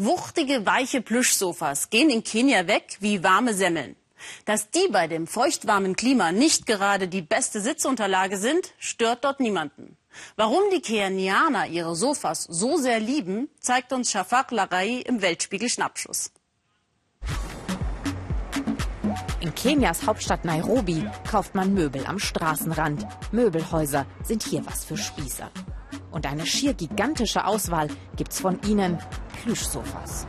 Wuchtige, weiche Plüschsofas gehen in Kenia weg wie warme Semmeln. Dass die bei dem feuchtwarmen Klima nicht gerade die beste Sitzunterlage sind, stört dort niemanden. Warum die Kenianer ihre Sofas so sehr lieben, zeigt uns Shafak Larai im Weltspiegel Schnappschuss. In Kenias Hauptstadt Nairobi kauft man Möbel am Straßenrand. Möbelhäuser sind hier was für Spießer. Und eine schier gigantische Auswahl gibt's von ihnen Plüschsofas.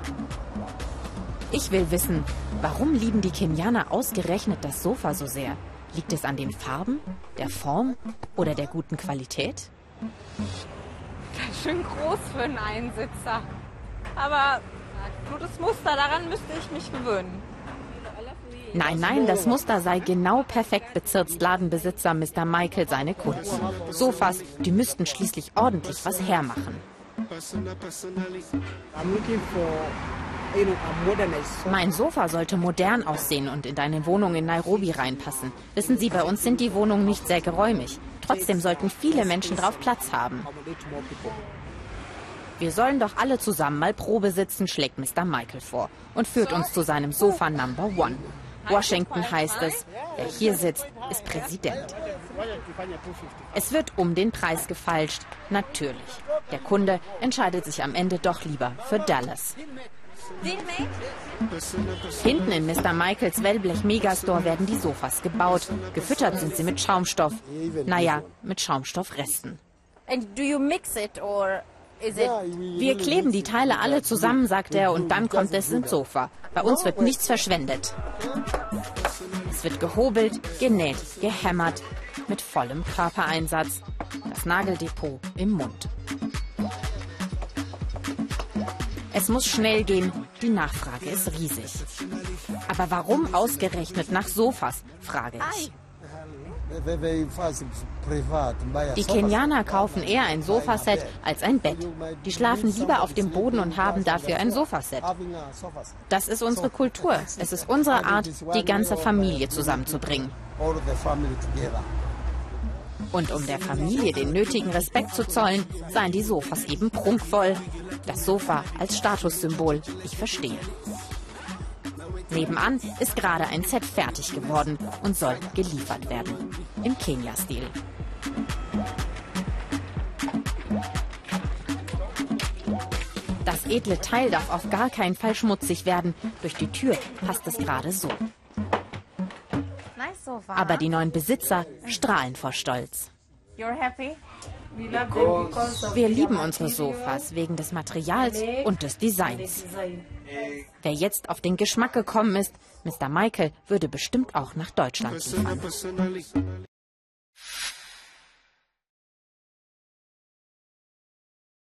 Ich will wissen, warum lieben die Kenianer ausgerechnet das Sofa so sehr? Liegt es an den Farben, der Form oder der guten Qualität? Ganz schön groß für einen Einsitzer. Aber das Muster, daran müsste ich mich gewöhnen. Nein, nein, das Muster sei genau perfekt, bezirzt Ladenbesitzer Mr. Michael seine Kunden. Sofas, die müssten schließlich ordentlich was hermachen. Mein Sofa sollte modern aussehen und in deine Wohnung in Nairobi reinpassen. Wissen Sie, bei uns sind die Wohnungen nicht sehr geräumig. Trotzdem sollten viele Menschen drauf Platz haben. Wir sollen doch alle zusammen mal Probe sitzen, schlägt Mr. Michael vor und führt uns zu seinem Sofa Number One. Washington heißt es, wer hier sitzt, ist Präsident. Es wird um den Preis gefalscht. Natürlich. Der Kunde entscheidet sich am Ende doch lieber für Dallas. Hinten in Mr. Michaels Wellblech Megastore werden die Sofas gebaut. Gefüttert sind sie mit Schaumstoff. Naja, mit Schaumstoffresten. Wir kleben die Teile alle zusammen, sagt er, und dann kommt es ins Sofa. Bei uns wird nichts verschwendet. Es wird gehobelt, genäht, gehämmert, mit vollem Körpereinsatz. Das Nageldepot im Mund. Es muss schnell gehen, die Nachfrage ist riesig. Aber warum ausgerechnet nach Sofas, frage ich. Die Kenianer kaufen eher ein Sofaset als ein Bett. Die schlafen lieber auf dem Boden und haben dafür ein Sofaset. Das ist unsere Kultur. Es ist unsere Art, die ganze Familie zusammenzubringen. Und um der Familie den nötigen Respekt zu zollen, seien die Sofas eben prunkvoll. Das Sofa als Statussymbol. Ich verstehe. Nebenan ist gerade ein Set fertig geworden und soll geliefert werden. Im Kenia-Stil. Das edle Teil darf auf gar keinen Fall schmutzig werden. Durch die Tür passt es gerade so. Aber die neuen Besitzer strahlen vor Stolz. Wir lieben unsere Sofas wegen des Materials und des Designs. Wer jetzt auf den Geschmack gekommen ist, Mr. Michael würde bestimmt auch nach Deutschland liefern.